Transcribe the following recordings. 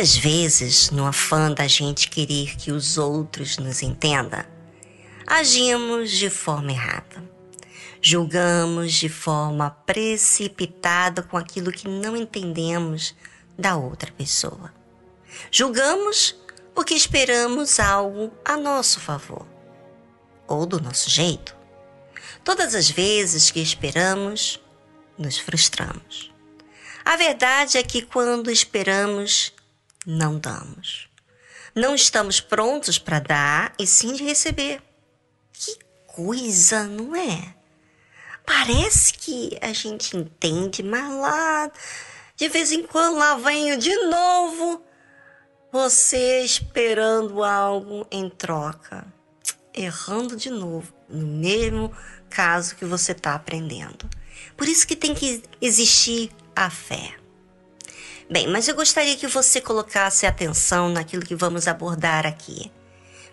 Muitas vezes, no afã da gente querer que os outros nos entendam, agimos de forma errada. Julgamos de forma precipitada com aquilo que não entendemos da outra pessoa. Julgamos porque esperamos algo a nosso favor ou do nosso jeito. Todas as vezes que esperamos, nos frustramos. A verdade é que quando esperamos, não damos. Não estamos prontos para dar e sim de receber. Que coisa, não é? Parece que a gente entende, mas lá, de vez em quando, lá venho de novo você esperando algo em troca, errando de novo, no mesmo caso que você está aprendendo. Por isso que tem que existir a fé. Bem, mas eu gostaria que você colocasse atenção naquilo que vamos abordar aqui.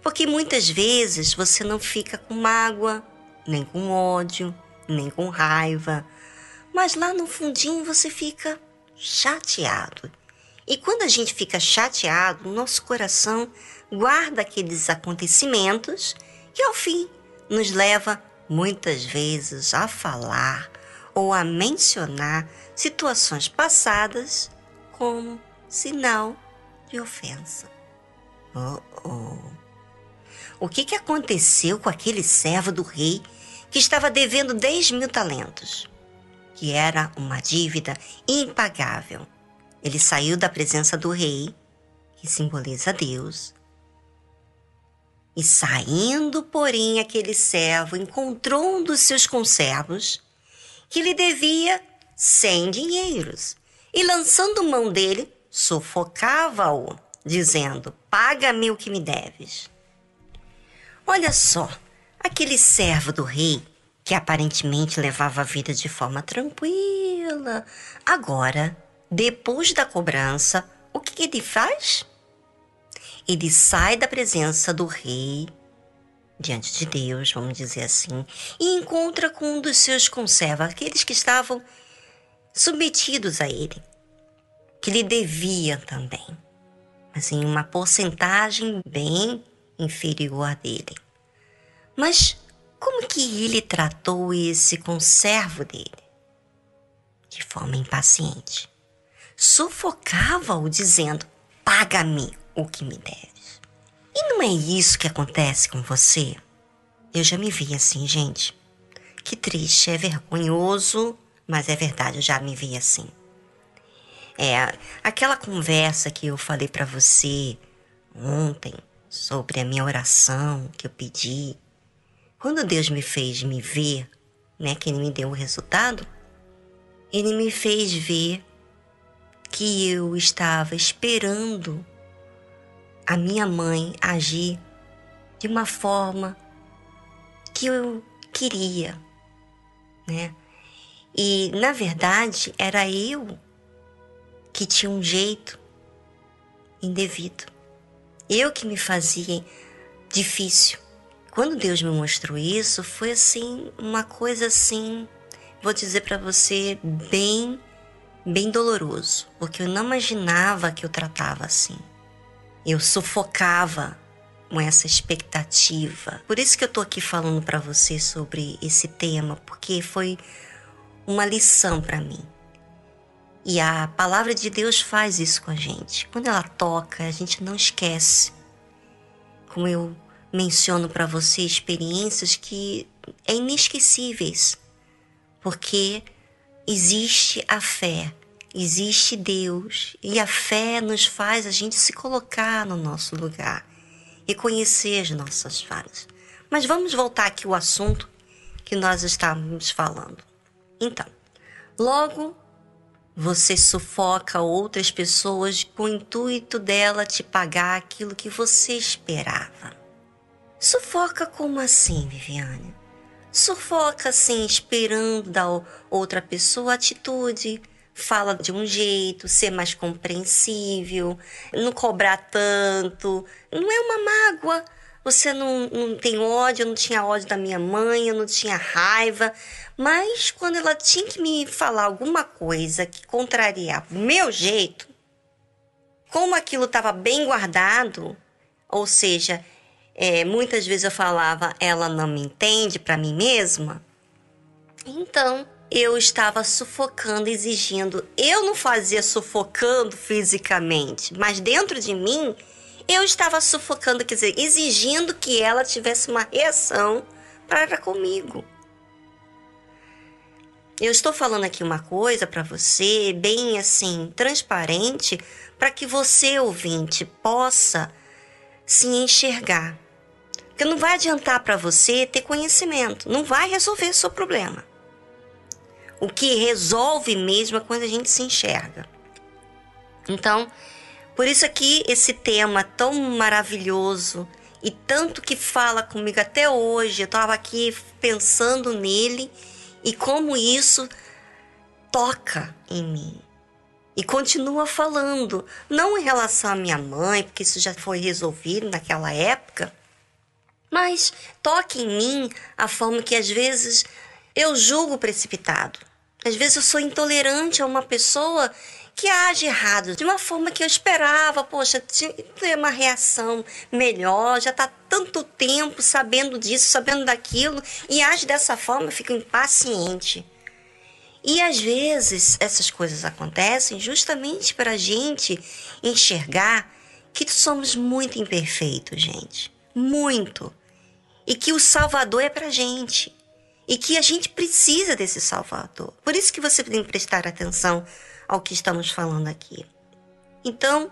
Porque muitas vezes você não fica com mágoa, nem com ódio, nem com raiva, mas lá no fundinho você fica chateado. E quando a gente fica chateado, nosso coração guarda aqueles acontecimentos que ao fim nos leva muitas vezes a falar ou a mencionar situações passadas como sinal de ofensa. Oh, oh. O que, que aconteceu com aquele servo do rei que estava devendo 10 mil talentos? Que era uma dívida impagável. Ele saiu da presença do rei, que simboliza Deus, e saindo, porém, aquele servo encontrou um dos seus conservos que lhe devia cem dinheiros e, lançando mão dele, sufocava-o, dizendo: Paga-me o que me deves. Olha só, aquele servo do rei, que aparentemente levava a vida de forma tranquila, agora, depois da cobrança, o que ele faz? ele sai da presença do rei, diante de Deus, vamos dizer assim, e encontra com um dos seus conservas, aqueles que estavam submetidos a ele, que lhe devia também, mas em uma porcentagem bem inferior à dele. Mas como que ele tratou esse conservo dele? De forma impaciente. Sufocava-o dizendo: Paga-me o que me deves. E não é isso que acontece com você? Eu já me vi assim, gente. Que triste, é vergonhoso, mas é verdade, eu já me vi assim. É, aquela conversa que eu falei para você ontem sobre a minha oração que eu pedi. Quando Deus me fez me ver, né, que ele me deu o resultado, ele me fez ver que eu estava esperando a minha mãe agir de uma forma que eu queria, né? E na verdade era eu que tinha um jeito indevido. Eu que me fazia difícil. Quando Deus me mostrou isso, foi assim uma coisa assim, vou dizer para você, bem bem doloroso, porque eu não imaginava que eu tratava assim. Eu sufocava com essa expectativa. Por isso que eu tô aqui falando para você sobre esse tema, porque foi uma lição para mim. E a palavra de Deus faz isso com a gente. Quando ela toca, a gente não esquece. Como eu menciono para você experiências que é inesquecíveis, porque existe a fé existe Deus e a fé nos faz a gente se colocar no nosso lugar e conhecer as nossas falhas. Mas vamos voltar aqui ao assunto que nós estávamos falando. Então, logo você sufoca outras pessoas com o intuito dela te pagar aquilo que você esperava. Sufoca como assim, Viviane? Sufoca assim, esperando da outra pessoa atitude, fala de um jeito, ser mais compreensível, não cobrar tanto. Não é uma mágoa. Você não, não tem ódio, eu não tinha ódio da minha mãe, eu não tinha raiva. Mas quando ela tinha que me falar alguma coisa que contrariava o meu jeito, como aquilo estava bem guardado, ou seja, é, muitas vezes eu falava, ela não me entende para mim mesma. Então eu estava sufocando, exigindo. Eu não fazia sufocando fisicamente, mas dentro de mim eu estava sufocando, quer dizer, exigindo que ela tivesse uma reação para comigo. Eu estou falando aqui uma coisa para você, bem assim, transparente, para que você, ouvinte, possa se enxergar. Porque não vai adiantar para você ter conhecimento, não vai resolver seu problema. O que resolve mesmo é quando a gente se enxerga. Então, por isso aqui esse tema tão maravilhoso e tanto que fala comigo até hoje, eu estava aqui pensando nele e como isso toca em mim. E continua falando, não em relação à minha mãe, porque isso já foi resolvido naquela época, mas toca em mim a forma que às vezes eu julgo precipitado. Às vezes eu sou intolerante a uma pessoa que age errado, de uma forma que eu esperava, poxa, ter uma reação melhor, já está tanto tempo sabendo disso, sabendo daquilo, e age dessa forma, eu fico impaciente. E às vezes essas coisas acontecem justamente para a gente enxergar que somos muito imperfeitos, gente. Muito. E que o Salvador é para gente. E que a gente precisa desse Salvador. Por isso que você tem que prestar atenção ao que estamos falando aqui. Então,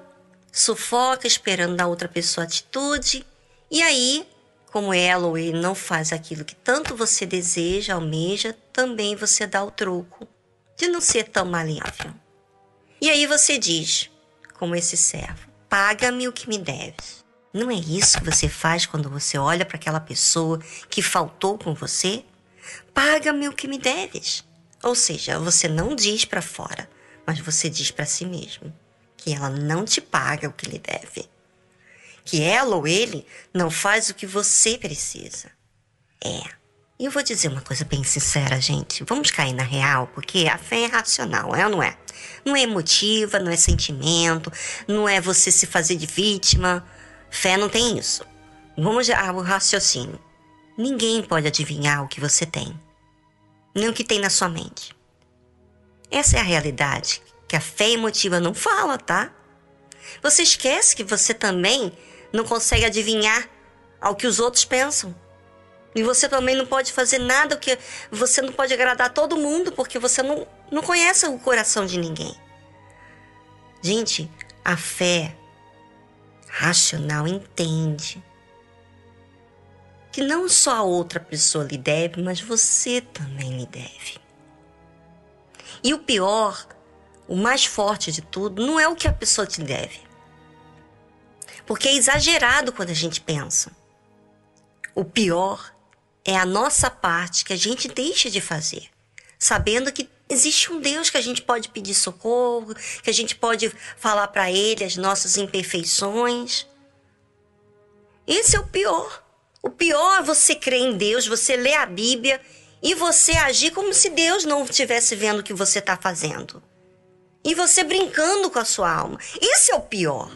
sufoca esperando da outra pessoa atitude, e aí, como ela ou ele não faz aquilo que tanto você deseja, almeja, também você dá o troco de não ser tão maleável. E aí você diz, como esse servo: paga-me o que me deves. Não é isso que você faz quando você olha para aquela pessoa que faltou com você? Paga-me o que me deves. Ou seja, você não diz para fora, mas você diz para si mesmo que ela não te paga o que lhe deve. Que ela ou ele não faz o que você precisa. É. E eu vou dizer uma coisa bem sincera, gente. Vamos cair na real, porque a fé é racional, é ou não é? Não é emotiva, não é sentimento, não é você se fazer de vítima. Fé não tem isso. Vamos ao raciocínio. Ninguém pode adivinhar o que você tem, nem o que tem na sua mente. Essa é a realidade que a fé emotiva não fala, tá? Você esquece que você também não consegue adivinhar ao que os outros pensam. E você também não pode fazer nada que você não pode agradar todo mundo porque você não, não conhece o coração de ninguém. Gente, a fé racional entende que não só a outra pessoa lhe deve, mas você também lhe deve. E o pior, o mais forte de tudo, não é o que a pessoa te deve. Porque é exagerado quando a gente pensa. O pior é a nossa parte que a gente deixa de fazer, sabendo que existe um Deus que a gente pode pedir socorro, que a gente pode falar para Ele as nossas imperfeições. Esse é o pior. O pior é você crer em Deus, você ler a Bíblia e você agir como se Deus não estivesse vendo o que você está fazendo. E você brincando com a sua alma. Isso é o pior.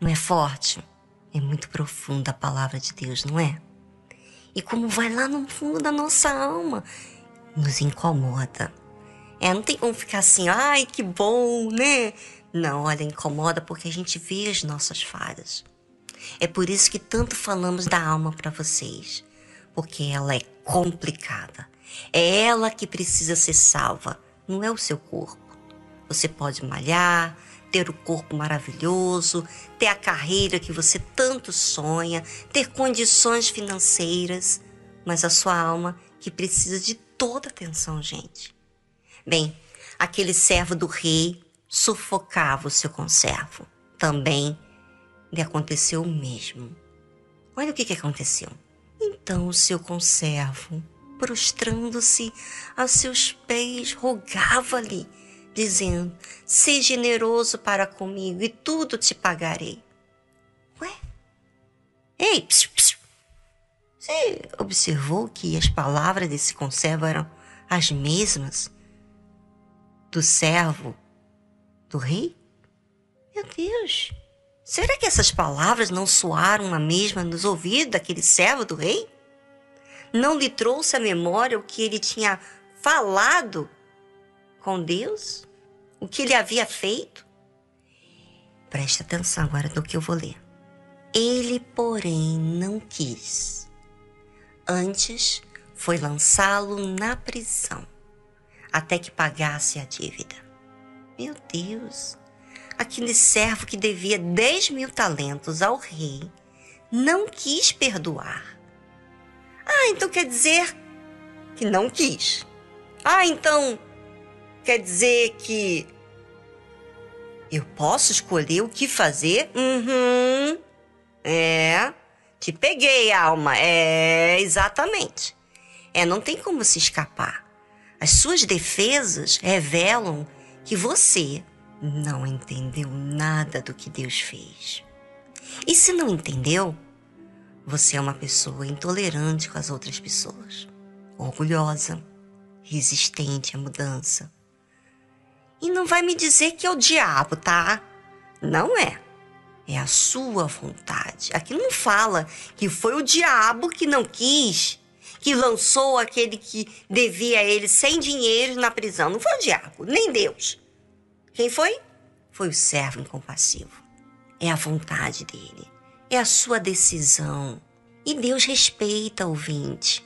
Não é forte? É muito profunda a palavra de Deus, não é? E como vai lá no fundo da nossa alma, nos incomoda. É, não tem como ficar assim, ai que bom, né? Não, olha, incomoda porque a gente vê as nossas falhas. É por isso que tanto falamos da alma para vocês, porque ela é complicada. É ela que precisa ser salva, não é o seu corpo. Você pode malhar, ter o corpo maravilhoso, ter a carreira que você tanto sonha, ter condições financeiras, mas a sua alma que precisa de toda atenção, gente. Bem, aquele servo do rei sufocava o seu conservo. Também lhe aconteceu o mesmo. Olha o que, que aconteceu. Então o seu conservo, prostrando-se a seus pés, rogava-lhe, dizendo: Seja generoso para comigo e tudo te pagarei. Ué? Ei, psiu, psiu. você observou que as palavras desse conservo eram as mesmas do servo do rei? Meu Deus! Será que essas palavras não soaram a mesma nos ouvidos daquele servo do rei? Não lhe trouxe à memória o que ele tinha falado com Deus? O que ele havia feito? Preste atenção agora no que eu vou ler. Ele, porém, não quis. Antes foi lançá-lo na prisão, até que pagasse a dívida. Meu Deus! Aquele servo que devia 10 mil talentos ao rei não quis perdoar. Ah, então quer dizer que não quis. Ah, então quer dizer que eu posso escolher o que fazer? Uhum. É. Te peguei, alma. É, exatamente. É, não tem como se escapar. As suas defesas revelam que você não entendeu nada do que Deus fez. E se não entendeu, você é uma pessoa intolerante com as outras pessoas, orgulhosa, resistente à mudança. E não vai me dizer que é o diabo, tá? Não é. É a sua vontade. Aqui não fala que foi o diabo que não quis, que lançou aquele que devia a ele sem dinheiro na prisão. Não foi o diabo, nem Deus. Quem foi? Foi o servo incompassivo. É a vontade dele. É a sua decisão. E Deus respeita, ouvinte.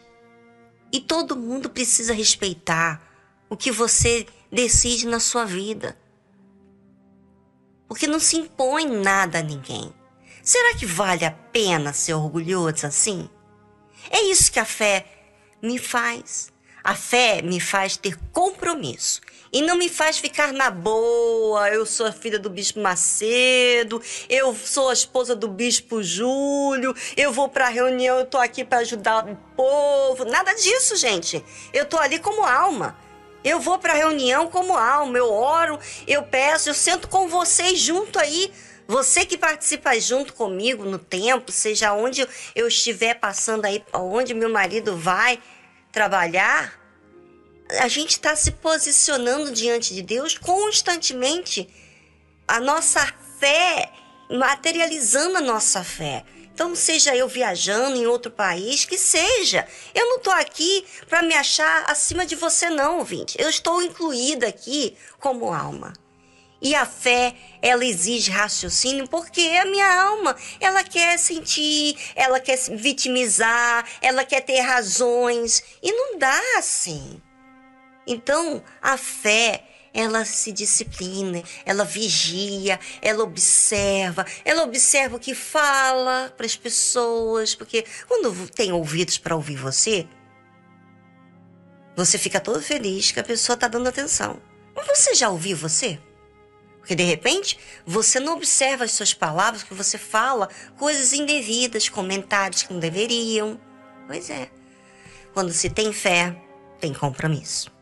E todo mundo precisa respeitar o que você decide na sua vida porque não se impõe nada a ninguém. Será que vale a pena ser orgulhoso assim? É isso que a fé me faz. A fé me faz ter compromisso e não me faz ficar na boa. Eu sou a filha do bispo Macedo, eu sou a esposa do bispo Júlio, eu vou para reunião, eu tô aqui para ajudar o povo. Nada disso, gente. Eu tô ali como alma. Eu vou para reunião como alma, eu oro, eu peço, eu sento com vocês junto aí. Você que participa junto comigo no tempo, seja onde eu estiver passando aí, onde meu marido vai trabalhar, a gente está se posicionando diante de Deus constantemente. A nossa fé, materializando a nossa fé. Então, seja eu viajando em outro país, que seja. Eu não estou aqui para me achar acima de você, não, ouvinte. Eu estou incluída aqui como alma. E a fé, ela exige raciocínio porque a minha alma, ela quer sentir, ela quer se vitimizar, ela quer ter razões. E não dá assim. Então, a fé, ela se disciplina, ela vigia, ela observa, ela observa o que fala para as pessoas, porque quando tem ouvidos para ouvir você, você fica todo feliz que a pessoa está dando atenção. Mas você já ouviu você? Porque de repente você não observa as suas palavras, que você fala coisas indevidas, comentários que não deveriam. Pois é. Quando se tem fé, tem compromisso.